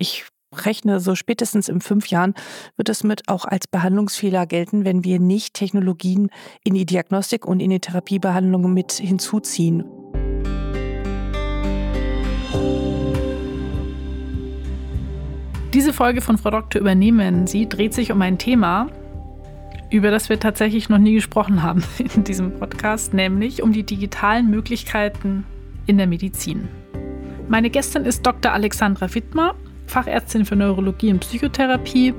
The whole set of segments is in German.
ich rechne so spätestens in fünf Jahren wird es mit auch als Behandlungsfehler gelten, wenn wir nicht Technologien in die Diagnostik und in die Therapiebehandlung mit hinzuziehen. Diese Folge von Frau Doktor übernehmen Sie dreht sich um ein Thema, über das wir tatsächlich noch nie gesprochen haben in diesem Podcast, nämlich um die digitalen Möglichkeiten in der Medizin. Meine Gästin ist Dr. Alexandra Wittmer, Fachärztin für Neurologie und Psychotherapie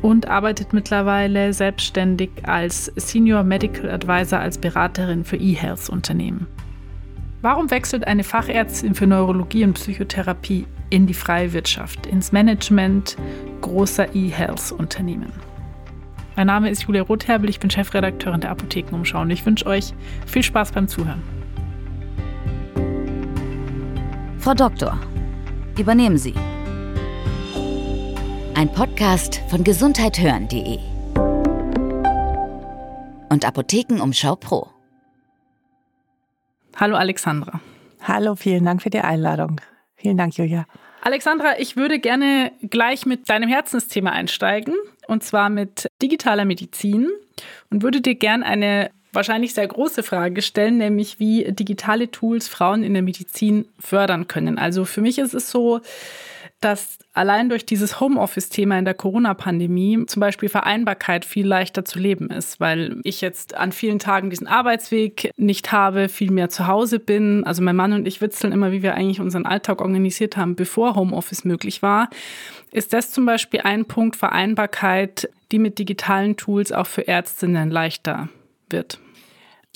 und arbeitet mittlerweile selbstständig als Senior Medical Advisor als Beraterin für E-Health-Unternehmen. Warum wechselt eine Fachärztin für Neurologie und Psychotherapie in die freie Wirtschaft, ins Management großer E-Health-Unternehmen. Mein Name ist Julia Rotherbel, ich bin Chefredakteurin der Apothekenumschau und ich wünsche euch viel Spaß beim Zuhören. Frau Doktor, übernehmen Sie. Ein Podcast von gesundheithören.de und Apothekenumschau Pro. Hallo Alexandra. Hallo, vielen Dank für die Einladung. Vielen Dank, Julia. Alexandra, ich würde gerne gleich mit deinem Herzensthema einsteigen, und zwar mit digitaler Medizin und würde dir gerne eine wahrscheinlich sehr große Frage stellen, nämlich wie digitale Tools Frauen in der Medizin fördern können. Also für mich ist es so, dass allein durch dieses Homeoffice-Thema in der Corona-Pandemie zum Beispiel Vereinbarkeit viel leichter zu leben ist, weil ich jetzt an vielen Tagen diesen Arbeitsweg nicht habe, viel mehr zu Hause bin. Also mein Mann und ich witzeln immer, wie wir eigentlich unseren Alltag organisiert haben, bevor Homeoffice möglich war. Ist das zum Beispiel ein Punkt Vereinbarkeit, die mit digitalen Tools auch für Ärztinnen leichter wird?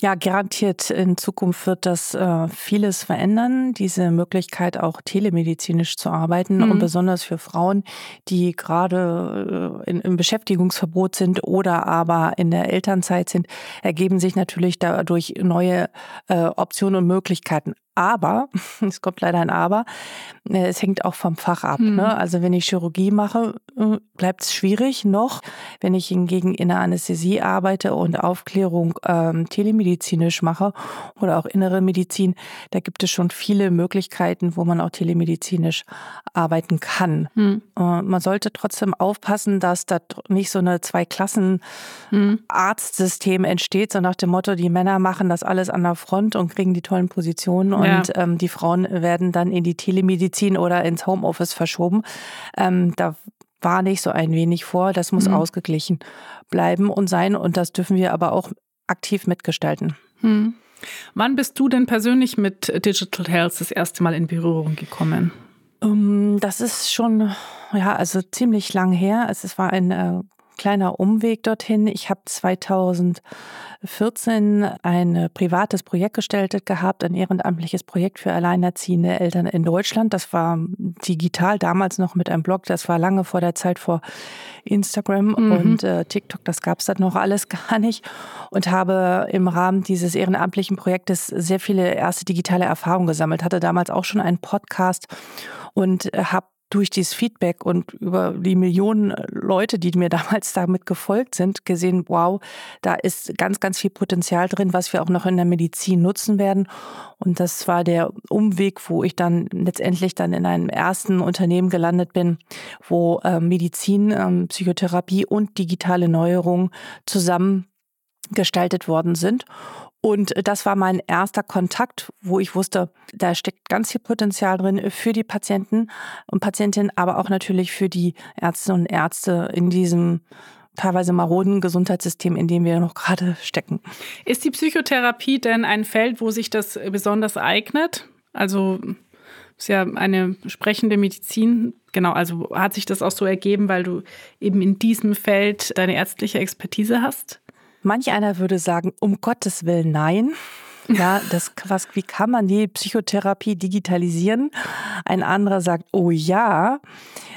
Ja, garantiert in Zukunft wird das äh, vieles verändern, diese Möglichkeit auch telemedizinisch zu arbeiten mhm. und besonders für Frauen, die gerade äh, in, im Beschäftigungsverbot sind oder aber in der Elternzeit sind, ergeben sich natürlich dadurch neue äh, Optionen und Möglichkeiten. Aber, es kommt leider ein Aber, äh, es hängt auch vom Fach ab. Mhm. Ne? Also wenn ich Chirurgie mache, äh, bleibt es schwierig noch. Wenn ich hingegen in der Anästhesie arbeite und Aufklärung ähm, telemedizinisch mache oder auch innere Medizin, da gibt es schon viele Möglichkeiten, wo man auch telemedizinisch arbeiten kann. Mhm. Äh, man sollte trotzdem aufpassen, dass da nicht so eine Zwei-Klassen-Arztsystem mhm. entsteht, so nach dem Motto, die Männer machen das alles an der Front und kriegen die tollen Positionen und und ähm, die Frauen werden dann in die Telemedizin oder ins Homeoffice verschoben. Ähm, da war nicht so ein wenig vor. Das muss mhm. ausgeglichen bleiben und sein. Und das dürfen wir aber auch aktiv mitgestalten. Mhm. Wann bist du denn persönlich mit Digital Health das erste Mal in Berührung gekommen? Um, ähm, das ist schon, ja, also ziemlich lang her. Also es war ein äh, kleiner Umweg dorthin. Ich habe 2014 ein privates Projekt gestaltet gehabt, ein ehrenamtliches Projekt für alleinerziehende Eltern in Deutschland. Das war digital, damals noch mit einem Blog. Das war lange vor der Zeit vor Instagram mhm. und äh, TikTok. Das gab es dann noch alles gar nicht. Und habe im Rahmen dieses ehrenamtlichen Projektes sehr viele erste digitale Erfahrungen gesammelt. Hatte damals auch schon einen Podcast und habe durch dieses Feedback und über die Millionen Leute, die mir damals damit gefolgt sind, gesehen, wow, da ist ganz, ganz viel Potenzial drin, was wir auch noch in der Medizin nutzen werden. Und das war der Umweg, wo ich dann letztendlich dann in einem ersten Unternehmen gelandet bin, wo äh, Medizin, äh, Psychotherapie und digitale Neuerungen zusammen gestaltet worden sind. Und das war mein erster Kontakt, wo ich wusste, da steckt ganz viel Potenzial drin für die Patienten und Patientinnen, aber auch natürlich für die Ärzte und Ärzte in diesem teilweise maroden Gesundheitssystem, in dem wir noch gerade stecken. Ist die Psychotherapie denn ein Feld, wo sich das besonders eignet? Also ist ja eine sprechende Medizin. Genau, also hat sich das auch so ergeben, weil du eben in diesem Feld deine ärztliche Expertise hast? Manch einer würde sagen, um Gottes Willen nein. Ja, das, was, wie kann man die Psychotherapie digitalisieren? Ein anderer sagt, oh ja.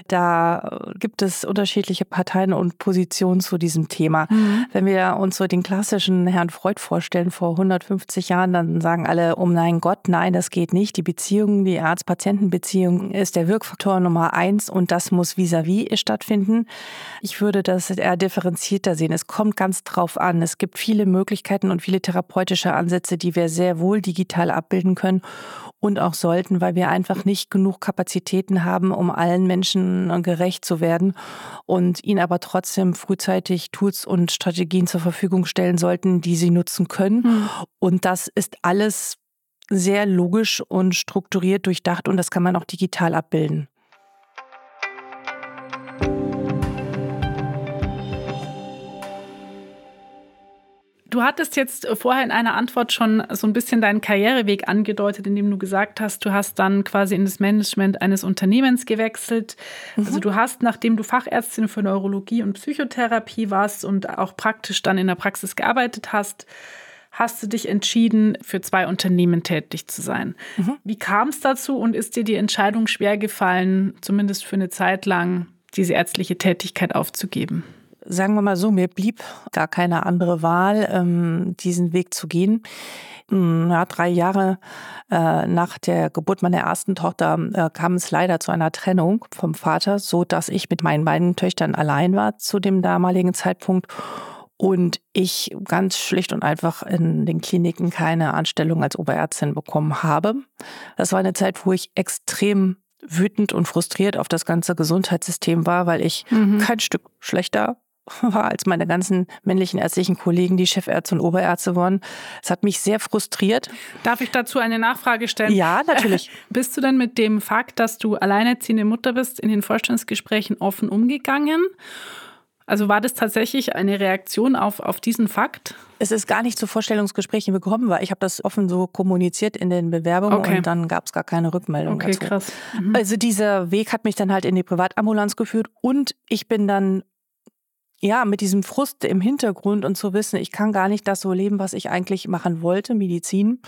Da gibt es unterschiedliche Parteien und Positionen zu diesem Thema. Mhm. Wenn wir uns so den klassischen Herrn Freud vorstellen vor 150 Jahren, dann sagen alle, um nein Gott, nein, das geht nicht. Die Beziehung, die Arzt-Patienten-Beziehung ist der Wirkfaktor Nummer eins und das muss vis-à-vis -vis stattfinden. Ich würde das eher differenzierter sehen. Es kommt ganz drauf an. Es gibt viele Möglichkeiten und viele therapeutische Ansätze, die wir sehr wohl digital abbilden können und auch sollten, weil wir einfach nicht genug Kapazitäten haben, um allen Menschen gerecht zu werden und ihnen aber trotzdem frühzeitig Tools und Strategien zur Verfügung stellen sollten, die sie nutzen können. Mhm. Und das ist alles sehr logisch und strukturiert durchdacht und das kann man auch digital abbilden. Du hattest jetzt vorher in einer Antwort schon so ein bisschen deinen Karriereweg angedeutet, indem du gesagt hast, du hast dann quasi in das Management eines Unternehmens gewechselt. Mhm. Also du hast, nachdem du Fachärztin für Neurologie und Psychotherapie warst und auch praktisch dann in der Praxis gearbeitet hast, hast du dich entschieden, für zwei Unternehmen tätig zu sein. Mhm. Wie kam es dazu und ist dir die Entscheidung schwer gefallen, zumindest für eine Zeit lang diese ärztliche Tätigkeit aufzugeben? Sagen wir mal so, mir blieb gar keine andere Wahl, ähm, diesen Weg zu gehen. Hm, ja, drei Jahre äh, nach der Geburt meiner ersten Tochter äh, kam es leider zu einer Trennung vom Vater, so dass ich mit meinen beiden Töchtern allein war zu dem damaligen Zeitpunkt und ich ganz schlicht und einfach in den Kliniken keine Anstellung als Oberärztin bekommen habe. Das war eine Zeit, wo ich extrem wütend und frustriert auf das ganze Gesundheitssystem war, weil ich mhm. kein Stück schlechter war als meine ganzen männlichen ärztlichen Kollegen, die Chefärzte und Oberärzte waren. Es hat mich sehr frustriert. Darf ich dazu eine Nachfrage stellen? Ja, natürlich. bist du denn mit dem Fakt, dass du alleinerziehende Mutter bist, in den Vorstandsgesprächen offen umgegangen? Also war das tatsächlich eine Reaktion auf, auf diesen Fakt? Es ist gar nicht zu Vorstellungsgesprächen gekommen, weil ich habe das offen so kommuniziert in den Bewerbungen okay. und dann gab es gar keine Rückmeldung okay, dazu. krass. Mhm. Also dieser Weg hat mich dann halt in die Privatambulanz geführt und ich bin dann ja, mit diesem Frust im Hintergrund und zu wissen, ich kann gar nicht das so leben, was ich eigentlich machen wollte, Medizin,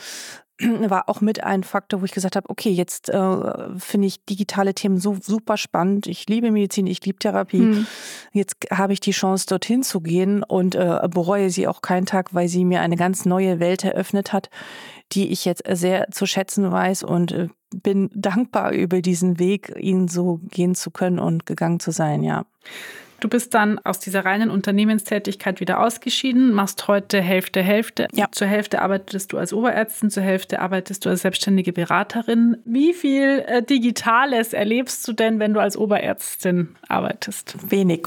war auch mit ein Faktor, wo ich gesagt habe, okay, jetzt äh, finde ich digitale Themen so super spannend. Ich liebe Medizin, ich liebe Therapie. Hm. Jetzt habe ich die Chance, dorthin zu gehen und äh, bereue sie auch keinen Tag, weil sie mir eine ganz neue Welt eröffnet hat, die ich jetzt sehr zu schätzen weiß und äh, bin dankbar über diesen Weg, ihn so gehen zu können und gegangen zu sein, ja. Du bist dann aus dieser reinen Unternehmenstätigkeit wieder ausgeschieden, machst heute Hälfte, Hälfte. Ja. Zur Hälfte arbeitest du als Oberärztin, zur Hälfte arbeitest du als selbstständige Beraterin. Wie viel äh, Digitales erlebst du denn, wenn du als Oberärztin arbeitest? Wenig.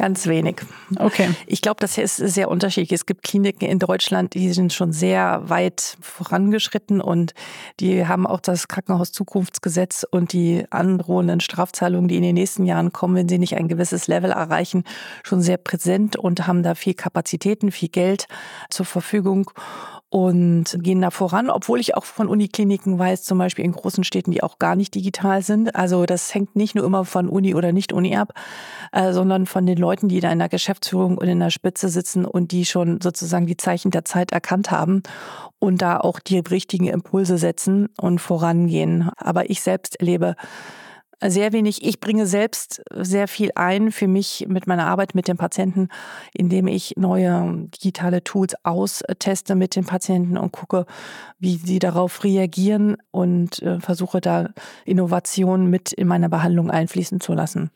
Ganz wenig. Okay. Ich glaube, das ist sehr unterschiedlich. Es gibt Kliniken in Deutschland, die sind schon sehr weit vorangeschritten und die haben auch das Krankenhauszukunftsgesetz und die androhenden Strafzahlungen, die in den nächsten Jahren kommen, wenn sie nicht ein gewisses Level erreichen, schon sehr präsent und haben da viel Kapazitäten, viel Geld zur Verfügung und gehen da voran, obwohl ich auch von Unikliniken weiß, zum Beispiel in großen Städten, die auch gar nicht digital sind. Also das hängt nicht nur immer von Uni oder nicht Uni ab, äh, sondern von den Leuten, die da in der Geschäftsführung und in der Spitze sitzen und die schon sozusagen die Zeichen der Zeit erkannt haben und da auch die richtigen Impulse setzen und vorangehen. Aber ich selbst erlebe sehr wenig. Ich bringe selbst sehr viel ein für mich mit meiner Arbeit mit den Patienten, indem ich neue digitale Tools austeste mit den Patienten und gucke, wie sie darauf reagieren und äh, versuche da Innovationen mit in meine Behandlung einfließen zu lassen.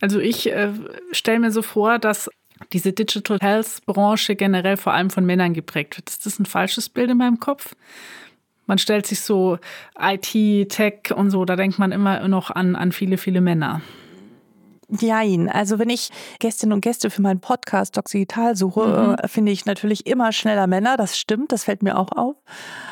Also ich äh, stelle mir so vor, dass diese Digital Health Branche generell vor allem von Männern geprägt wird. Ist das ein falsches Bild in meinem Kopf? Man stellt sich so IT, Tech und so, da denkt man immer noch an, an viele, viele Männer. Jein. Also wenn ich Gästinnen und Gäste für meinen Podcast Docs Digital suche, mhm. Äh, finde ich natürlich immer schneller Männer. Das stimmt, das fällt mir auch auf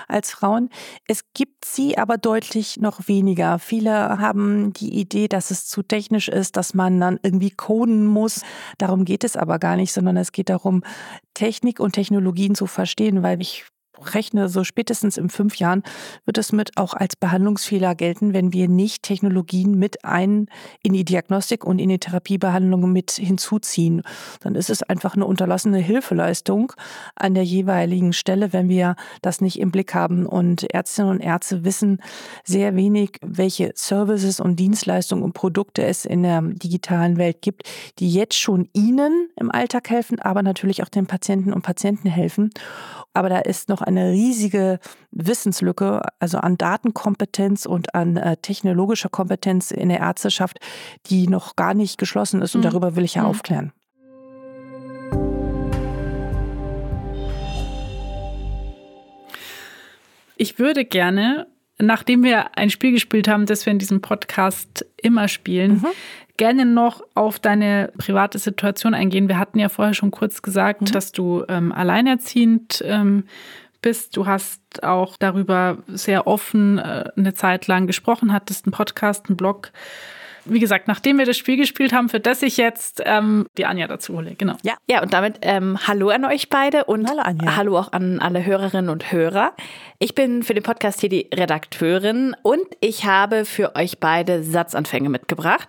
als Frauen. Es gibt sie aber deutlich noch weniger. Viele haben die Idee, dass es zu technisch ist, dass man dann irgendwie coden muss. Darum geht es aber gar nicht, sondern es geht darum, Technik und Technologien zu verstehen, weil ich rechne, so spätestens in fünf Jahren wird es mit auch als Behandlungsfehler gelten, wenn wir nicht Technologien mit ein in die Diagnostik und in die Therapiebehandlung mit hinzuziehen. Dann ist es einfach eine unterlassene Hilfeleistung an der jeweiligen Stelle, wenn wir das nicht im Blick haben. Und Ärztinnen und Ärzte wissen sehr wenig, welche Services und Dienstleistungen und Produkte es in der digitalen Welt gibt, die jetzt schon ihnen im Alltag helfen, aber natürlich auch den Patienten und Patienten helfen. Aber da ist noch eine riesige Wissenslücke, also an Datenkompetenz und an äh, technologischer Kompetenz in der Ärzteschaft, die noch gar nicht geschlossen ist. Und mhm. darüber will ich ja mhm. aufklären. Ich würde gerne, nachdem wir ein Spiel gespielt haben, das wir in diesem Podcast immer spielen, mhm. gerne noch auf deine private Situation eingehen. Wir hatten ja vorher schon kurz gesagt, mhm. dass du ähm, alleinerziehend ähm, bist. Du hast auch darüber sehr offen äh, eine Zeit lang gesprochen, hattest einen Podcast, einen Blog wie gesagt, nachdem wir das Spiel gespielt haben, für das ich jetzt ähm, die Anja dazu hole. Genau. Ja, ja und damit ähm, hallo an euch beide und hallo, Anja. hallo auch an alle Hörerinnen und Hörer. Ich bin für den Podcast hier die Redakteurin und ich habe für euch beide Satzanfänge mitgebracht.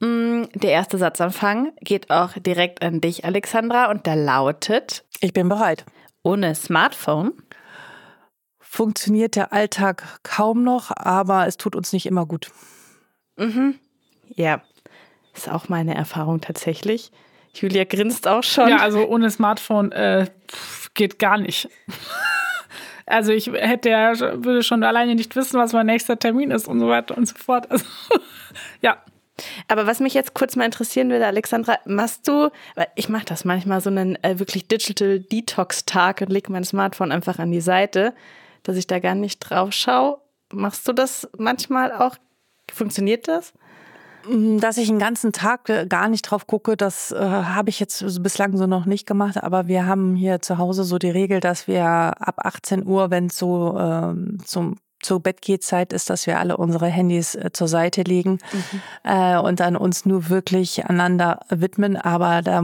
Mm, der erste Satzanfang geht auch direkt an dich, Alexandra, und der lautet: Ich bin bereit. Ohne Smartphone funktioniert der Alltag kaum noch, aber es tut uns nicht immer gut. Mhm. Ja, ist auch meine Erfahrung tatsächlich. Julia grinst auch schon. Ja, also ohne Smartphone äh, geht gar nicht. Also ich hätte ja, würde schon alleine nicht wissen, was mein nächster Termin ist und so weiter und so fort. Also, ja. Aber was mich jetzt kurz mal interessieren würde, Alexandra, machst du, weil ich mache das manchmal so einen äh, wirklich Digital Detox Tag und lege mein Smartphone einfach an die Seite, dass ich da gar nicht drauf schaue. Machst du das manchmal auch? Funktioniert das? Mm, dass ich einen ganzen Tag äh, gar nicht drauf gucke, das äh, habe ich jetzt bislang so noch nicht gemacht. Aber wir haben hier zu Hause so die Regel, dass wir ab 18 Uhr, wenn es so äh, zum zur Bettgehzeit ist, dass wir alle unsere Handys äh, zur Seite legen mhm. äh, und dann uns nur wirklich einander widmen. Aber da,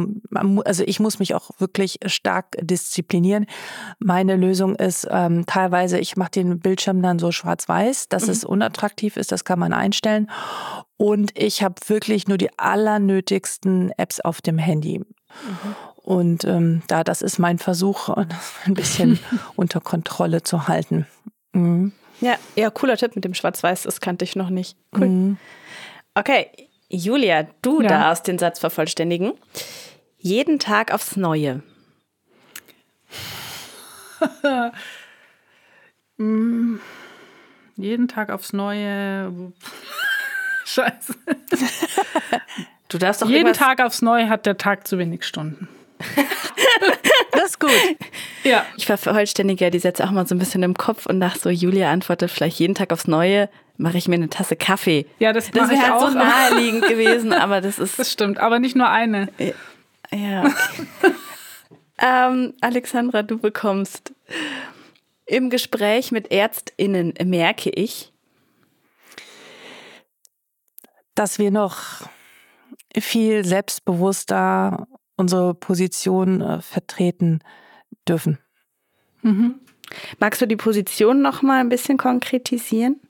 also ich muss mich auch wirklich stark disziplinieren. Meine Lösung ist ähm, teilweise, ich mache den Bildschirm dann so schwarz-weiß, dass mhm. es unattraktiv ist, das kann man einstellen. Und ich habe wirklich nur die allernötigsten Apps auf dem Handy. Mhm. Und ähm, da, das ist mein Versuch, ein bisschen unter Kontrolle zu halten. Mhm. Ja, ja, cooler Tipp mit dem Schwarz-Weiß, das kannte ich noch nicht. Cool. Mhm. Okay, Julia, du ja. darfst den Satz vervollständigen. Jeden Tag aufs Neue. mm, jeden Tag aufs Neue. Scheiße. Du darfst doch Jeden Tag aufs Neue hat der Tag zu wenig Stunden. das ist gut. Ja. Ich vervollständige ja die Sätze auch mal so ein bisschen im Kopf und dachte so, Julia antwortet vielleicht jeden Tag aufs Neue, mache ich mir eine Tasse Kaffee. Ja, das, das wäre halt so naheliegend gewesen, aber das ist. Das stimmt, aber nicht nur eine. Ja. Okay. ähm, Alexandra, du bekommst im Gespräch mit ÄrztInnen merke ich, dass wir noch viel selbstbewusster unsere Position äh, vertreten dürfen. Mhm. Magst du die Position noch mal ein bisschen konkretisieren?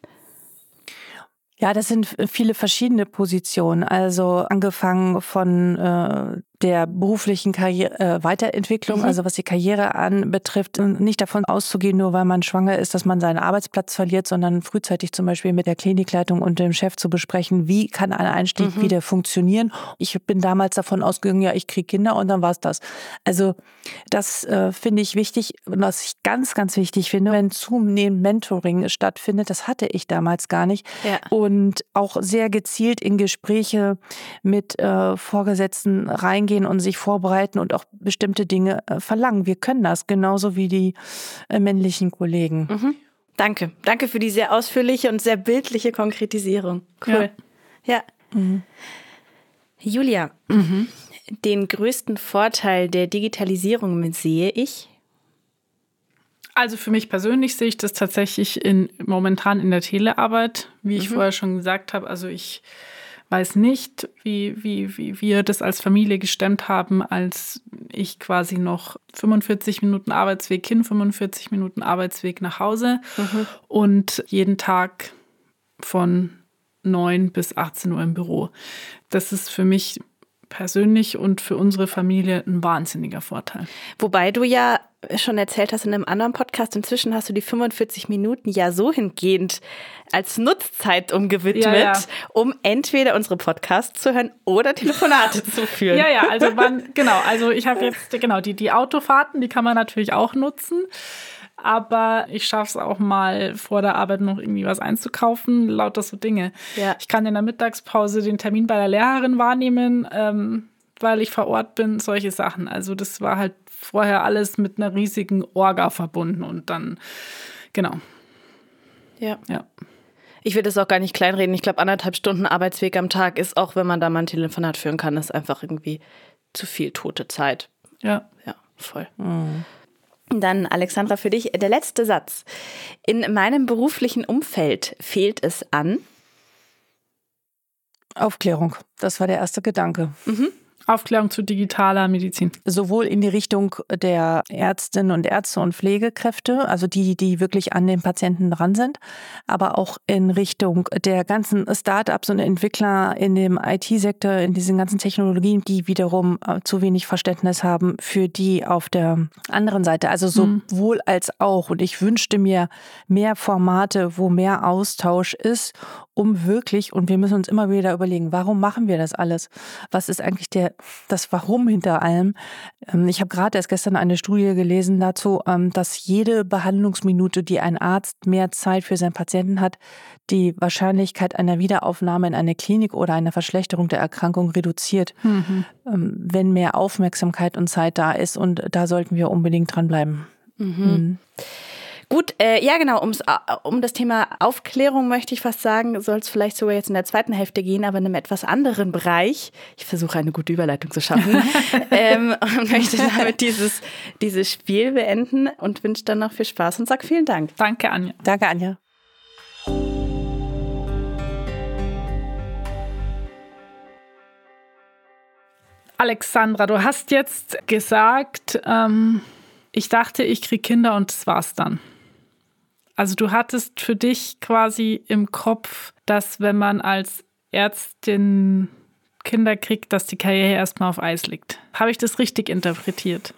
Ja, das sind viele verschiedene Positionen. Also angefangen von äh, der beruflichen Karriere, äh, Weiterentwicklung, mhm. also was die Karriere anbetrifft, nicht davon auszugehen, nur weil man schwanger ist, dass man seinen Arbeitsplatz verliert, sondern frühzeitig zum Beispiel mit der Klinikleitung und dem Chef zu besprechen, wie kann ein Einstieg mhm. wieder funktionieren. Ich bin damals davon ausgegangen, ja, ich kriege Kinder und dann war's das. Also das äh, finde ich wichtig, was ich ganz, ganz wichtig finde, wenn zunehmend Mentoring stattfindet, das hatte ich damals gar nicht. Ja. Und auch sehr gezielt in Gespräche mit äh, Vorgesetzten rein reingehen und sich vorbereiten und auch bestimmte Dinge äh, verlangen. Wir können das genauso wie die äh, männlichen Kollegen. Mhm. Danke. Danke für die sehr ausführliche und sehr bildliche Konkretisierung. Cool. Ja. ja. Mhm. Julia, mhm. den größten Vorteil der Digitalisierung sehe ich. Also für mich persönlich sehe ich das tatsächlich in, momentan in der Telearbeit, wie ich mhm. vorher schon gesagt habe. Also ich weiß nicht, wie, wie, wie wir das als Familie gestemmt haben, als ich quasi noch 45 Minuten Arbeitsweg hin, 45 Minuten Arbeitsweg nach Hause mhm. und jeden Tag von 9 bis 18 Uhr im Büro. Das ist für mich persönlich und für unsere Familie ein wahnsinniger Vorteil. Wobei du ja schon erzählt hast in einem anderen Podcast, inzwischen hast du die 45 Minuten ja so hingehend als Nutzzeit umgewidmet, ja, ja. um entweder unsere Podcasts zu hören oder Telefonate zu führen. Ja, ja, also man, genau, also ich habe jetzt, genau, die, die Autofahrten, die kann man natürlich auch nutzen. Aber ich schaffe es auch mal vor der Arbeit noch irgendwie was einzukaufen, lauter so Dinge. Ja. Ich kann in der Mittagspause den Termin bei der Lehrerin wahrnehmen, ähm, weil ich vor Ort bin, solche Sachen. Also das war halt vorher alles mit einer riesigen Orga verbunden und dann, genau. Ja. ja. Ich will das auch gar nicht kleinreden. Ich glaube, anderthalb Stunden Arbeitsweg am Tag ist auch, wenn man da mal ein Telefonat führen kann, ist einfach irgendwie zu viel tote Zeit. Ja. Ja, voll. Mhm. Dann, Alexandra, für dich der letzte Satz. In meinem beruflichen Umfeld fehlt es an Aufklärung. Das war der erste Gedanke. Mhm. Aufklärung zu digitaler Medizin. Sowohl in die Richtung der Ärztinnen und Ärzte und Pflegekräfte, also die, die wirklich an den Patienten dran sind, aber auch in Richtung der ganzen Startups und Entwickler in dem IT-Sektor, in diesen ganzen Technologien, die wiederum äh, zu wenig Verständnis haben für die auf der anderen Seite. Also sowohl als auch. Und ich wünschte mir mehr Formate, wo mehr Austausch ist, um wirklich, und wir müssen uns immer wieder überlegen, warum machen wir das alles? Was ist eigentlich der das Warum hinter allem. Ähm, ich habe gerade erst gestern eine Studie gelesen dazu, ähm, dass jede Behandlungsminute, die ein Arzt mehr Zeit für seinen Patienten hat, die Wahrscheinlichkeit einer Wiederaufnahme in eine Klinik oder einer Verschlechterung der Erkrankung reduziert, mhm. Ähm, wenn mehr Aufmerksamkeit und Zeit da ist. Und da sollten wir unbedingt dranbleiben. Mhm. Mhm. Gut, äh, ja genau, ums, äh, um das Thema Aufklärung möchte ich fast sagen, soll es vielleicht sogar jetzt in der zweiten Hälfte gehen, aber in einem etwas anderen Bereich. Ich versuche eine gute Überleitung zu schaffen ähm, und möchte damit dieses, dieses Spiel beenden und wünsche dann noch viel Spaß und sage vielen Dank. Danke, Anja. Danke, Anja. Alexandra, du hast jetzt gesagt, ähm, ich dachte, ich kriege Kinder und das war's dann. Also du hattest für dich quasi im Kopf, dass wenn man als Ärztin Kinder kriegt, dass die Karriere erstmal auf Eis liegt. Habe ich das richtig interpretiert?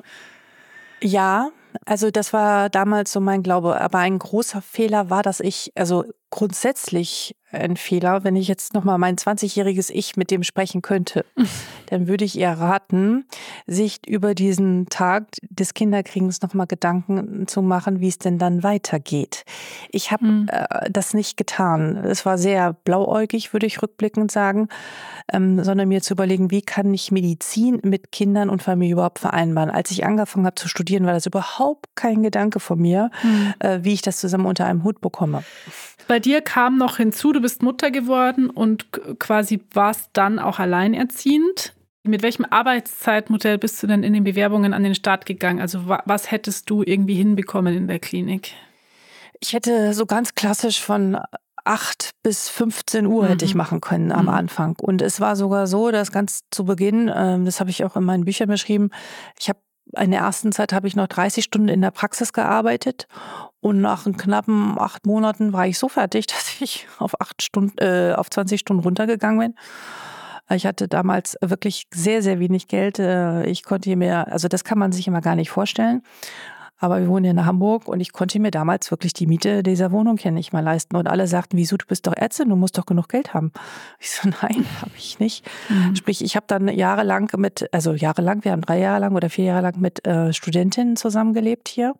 Ja, also das war damals so mein Glaube. Aber ein großer Fehler war, dass ich, also grundsätzlich ein Fehler, wenn ich jetzt nochmal mein 20-jähriges Ich mit dem sprechen könnte, dann würde ich ihr raten, sich über diesen Tag des Kinderkriegens nochmal Gedanken zu machen, wie es denn dann weitergeht. Ich habe mhm. äh, das nicht getan. Es war sehr blauäugig, würde ich rückblickend sagen, ähm, sondern mir zu überlegen, wie kann ich Medizin mit Kindern und Familie überhaupt vereinbaren. Als ich angefangen habe zu studieren, war das überhaupt kein Gedanke von mir, mhm. äh, wie ich das zusammen unter einem Hut bekomme. Bei dir kam noch hinzu, du bist Mutter geworden und quasi warst dann auch alleinerziehend. Mit welchem Arbeitszeitmodell bist du denn in den Bewerbungen an den Start gegangen? Also was hättest du irgendwie hinbekommen in der Klinik? Ich hätte so ganz klassisch von 8 bis 15 Uhr mhm. hätte ich mhm. machen können am mhm. Anfang. Und es war sogar so, dass ganz zu Beginn, ähm, das habe ich auch in meinen Büchern beschrieben, ich habe in der ersten Zeit habe ich noch 30 Stunden in der Praxis gearbeitet und nach knappen acht Monaten war ich so fertig, dass ich auf acht Stunden, äh, auf 20 Stunden runtergegangen bin. Ich hatte damals wirklich sehr, sehr wenig Geld. Äh, ich konnte mir, also das kann man sich immer gar nicht vorstellen. Aber wir wohnen hier in Hamburg und ich konnte mir damals wirklich die Miete dieser Wohnung hier nicht mal leisten. Und alle sagten, wieso, du bist doch Ärztin, du musst doch genug Geld haben. Ich so, nein, habe ich nicht. Mhm. Sprich, ich habe dann jahrelang mit, also jahrelang, wir haben drei Jahre lang oder vier Jahre lang mit äh, Studentinnen zusammengelebt hier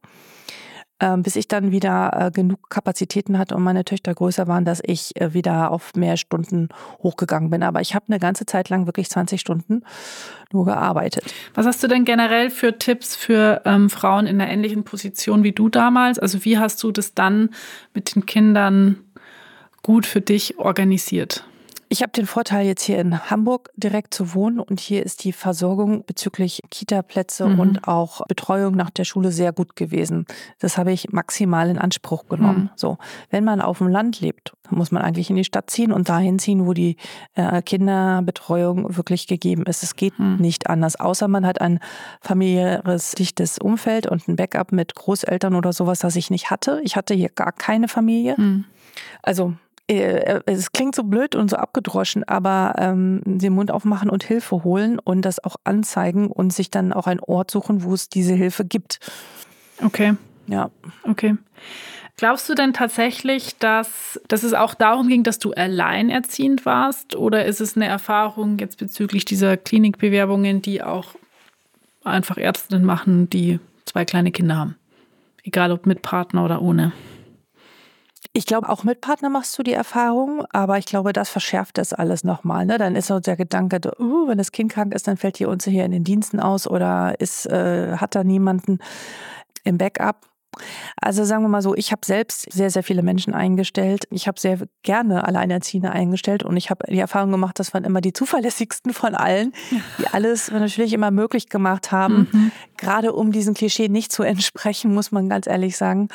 bis ich dann wieder äh, genug Kapazitäten hatte und meine Töchter größer waren, dass ich äh, wieder auf mehr Stunden hochgegangen bin. Aber ich habe eine ganze Zeit lang wirklich 20 Stunden nur gearbeitet. Was hast du denn generell für Tipps für ähm, Frauen in einer ähnlichen Position wie du damals? Also wie hast du das dann mit den Kindern gut für dich organisiert? Ich habe den Vorteil, jetzt hier in Hamburg direkt zu wohnen und hier ist die Versorgung bezüglich Kita-Plätze mhm. und auch Betreuung nach der Schule sehr gut gewesen. Das habe ich maximal in Anspruch genommen. Mhm. So, wenn man auf dem Land lebt, muss man eigentlich in die Stadt ziehen und dahin ziehen, wo die äh, Kinderbetreuung wirklich gegeben ist. Es geht mhm. nicht anders, außer man hat ein familiäres dichtes Umfeld und ein Backup mit Großeltern oder sowas, das ich nicht hatte. Ich hatte hier gar keine Familie. Mhm. Also es klingt so blöd und so abgedroschen, aber ähm, den Mund aufmachen und Hilfe holen und das auch anzeigen und sich dann auch einen Ort suchen, wo es diese Hilfe gibt. Okay. Ja. Okay. Glaubst du denn tatsächlich, dass, dass es auch darum ging, dass du alleinerziehend warst? Oder ist es eine Erfahrung jetzt bezüglich dieser Klinikbewerbungen, die auch einfach Ärztinnen machen, die zwei kleine Kinder haben? Egal ob mit Partner oder ohne? Ich glaube, auch mit Partner machst du die Erfahrung, aber ich glaube, das verschärft das alles nochmal. Ne? Dann ist so der Gedanke, uh, wenn das Kind krank ist, dann fällt die uns hier in den Diensten aus oder ist, äh, hat da niemanden im Backup. Also sagen wir mal so, ich habe selbst sehr, sehr viele Menschen eingestellt. Ich habe sehr gerne Alleinerziehende eingestellt und ich habe die Erfahrung gemacht, das waren immer die zuverlässigsten von allen, die alles natürlich immer möglich gemacht haben. Mhm. Gerade um diesen Klischee nicht zu entsprechen, muss man ganz ehrlich sagen.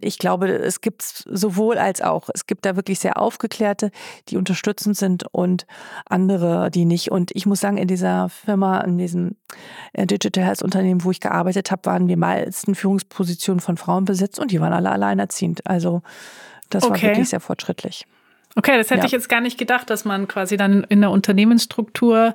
Ich glaube, es gibt sowohl als auch. Es gibt da wirklich sehr aufgeklärte, die unterstützend sind und andere, die nicht. Und ich muss sagen, in dieser Firma, in diesem äh, Digital Health Unternehmen, wo ich gearbeitet habe, waren die meisten Führungspositionen von Frauen besetzt und die waren alle alleinerziehend. Also das okay. war wirklich sehr fortschrittlich. Okay, das hätte ja. ich jetzt gar nicht gedacht, dass man quasi dann in der Unternehmensstruktur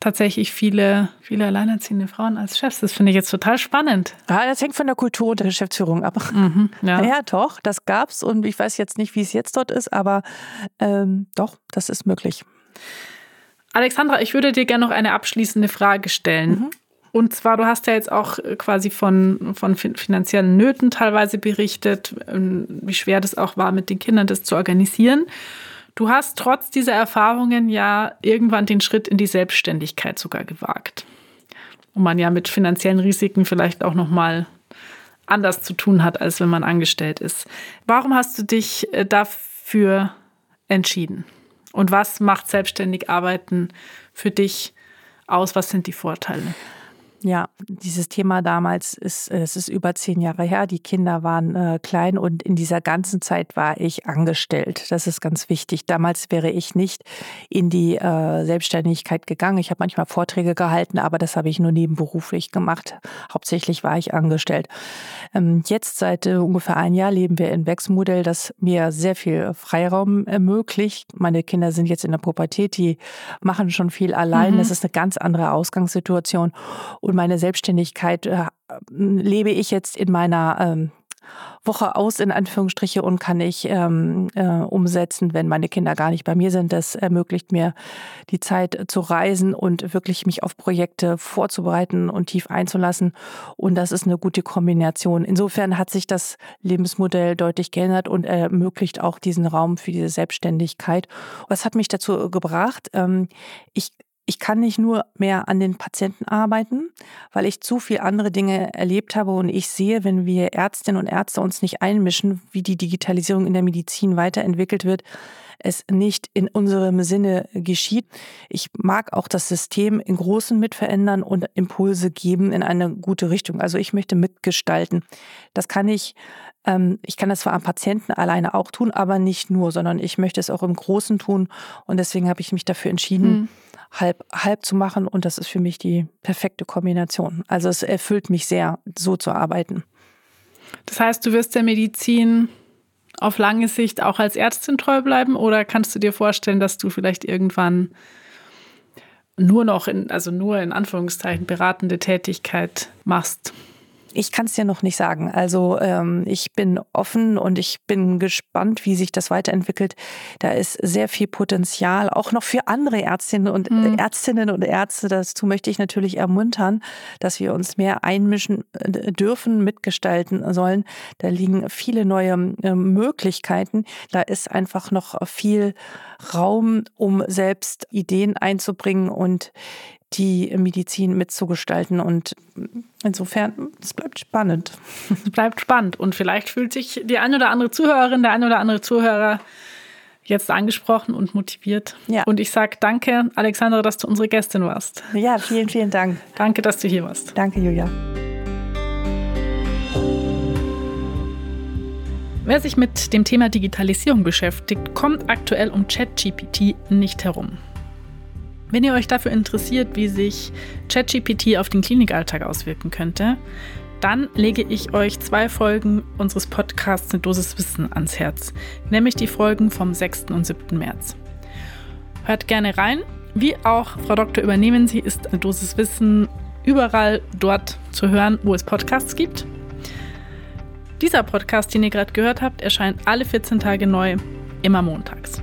tatsächlich viele, viele alleinerziehende Frauen als Chefs. Das finde ich jetzt total spannend. Ja, das hängt von der Kultur und der Geschäftsführung ab. Mhm, ja. ja, doch, das gab's und ich weiß jetzt nicht, wie es jetzt dort ist, aber ähm, doch, das ist möglich. Alexandra, ich würde dir gerne noch eine abschließende Frage stellen. Mhm. Und zwar, du hast ja jetzt auch quasi von, von finanziellen Nöten teilweise berichtet, ähm, wie schwer das auch war, mit den Kindern das zu organisieren. Du hast trotz dieser Erfahrungen ja irgendwann den Schritt in die Selbstständigkeit sogar gewagt. Und man ja mit finanziellen Risiken vielleicht auch noch mal anders zu tun hat, als wenn man angestellt ist. Warum hast du dich äh, dafür entschieden? Und was macht selbstständig arbeiten für dich aus? Was sind die Vorteile? Ja, dieses Thema damals ist, es ist über zehn Jahre her. Die Kinder waren äh, klein und in dieser ganzen Zeit war ich angestellt. Das ist ganz wichtig. Damals wäre ich nicht in die äh, Selbstständigkeit gegangen. Ich habe manchmal Vorträge gehalten, aber das habe ich nur nebenberuflich gemacht. Hauptsächlich war ich angestellt. Ähm, jetzt seit äh, ungefähr ein Jahr leben wir in Wechsmodell, das mir sehr viel Freiraum ermöglicht. Meine Kinder sind jetzt in der Pubertät, die machen schon viel allein. Mhm. Das ist eine ganz andere Ausgangssituation. Und meine Selbstständigkeit äh, lebe ich jetzt in meiner ähm, Woche aus, in Anführungsstriche, und kann ich ähm, äh, umsetzen, wenn meine Kinder gar nicht bei mir sind. Das ermöglicht mir die Zeit zu reisen und wirklich mich auf Projekte vorzubereiten und tief einzulassen. Und das ist eine gute Kombination. Insofern hat sich das Lebensmodell deutlich geändert und ermöglicht auch diesen Raum für diese Selbstständigkeit. Was hat mich dazu gebracht? Ähm, ich ich kann nicht nur mehr an den Patienten arbeiten, weil ich zu viel andere Dinge erlebt habe und ich sehe, wenn wir Ärztinnen und Ärzte uns nicht einmischen, wie die Digitalisierung in der Medizin weiterentwickelt wird, es nicht in unserem Sinne geschieht. Ich mag auch das System in Großen mitverändern und Impulse geben in eine gute Richtung. Also ich möchte mitgestalten. Das kann ich ähm, ich kann das zwar am Patienten alleine auch tun, aber nicht nur, sondern ich möchte es auch im Großen tun. Und deswegen habe ich mich dafür entschieden, mhm halb, halb zu machen. Und das ist für mich die perfekte Kombination. Also es erfüllt mich sehr, so zu arbeiten. Das heißt, du wirst der Medizin auf lange Sicht auch als Ärztin treu bleiben oder kannst du dir vorstellen, dass du vielleicht irgendwann nur noch in, also nur in Anführungszeichen beratende Tätigkeit machst? Ich kann es dir noch nicht sagen. Also ähm, ich bin offen und ich bin gespannt, wie sich das weiterentwickelt. Da ist sehr viel Potenzial, auch noch für andere Ärztinnen und mhm. Ärztinnen und Ärzte. Dazu möchte ich natürlich ermuntern, dass wir uns mehr einmischen äh, dürfen, mitgestalten sollen. Da liegen viele neue äh, Möglichkeiten. Da ist einfach noch viel Raum, um selbst Ideen einzubringen und die Medizin mitzugestalten. Und insofern, es bleibt spannend. Es bleibt spannend. Und vielleicht fühlt sich die eine oder andere Zuhörerin, der eine oder andere Zuhörer jetzt angesprochen und motiviert. Ja. Und ich sage danke, Alexandra, dass du unsere Gästin warst. Ja, vielen, vielen Dank. Danke, dass du hier warst. Danke, Julia. Wer sich mit dem Thema Digitalisierung beschäftigt, kommt aktuell um ChatGPT nicht herum. Wenn ihr euch dafür interessiert, wie sich ChatGPT auf den Klinikalltag auswirken könnte, dann lege ich euch zwei Folgen unseres Podcasts Eine Dosis Wissen ans Herz, nämlich die Folgen vom 6. und 7. März. Hört gerne rein. Wie auch Frau Doktor übernehmen Sie, ist eine Dosis Wissen überall dort zu hören, wo es Podcasts gibt. Dieser Podcast, den ihr gerade gehört habt, erscheint alle 14 Tage neu, immer montags.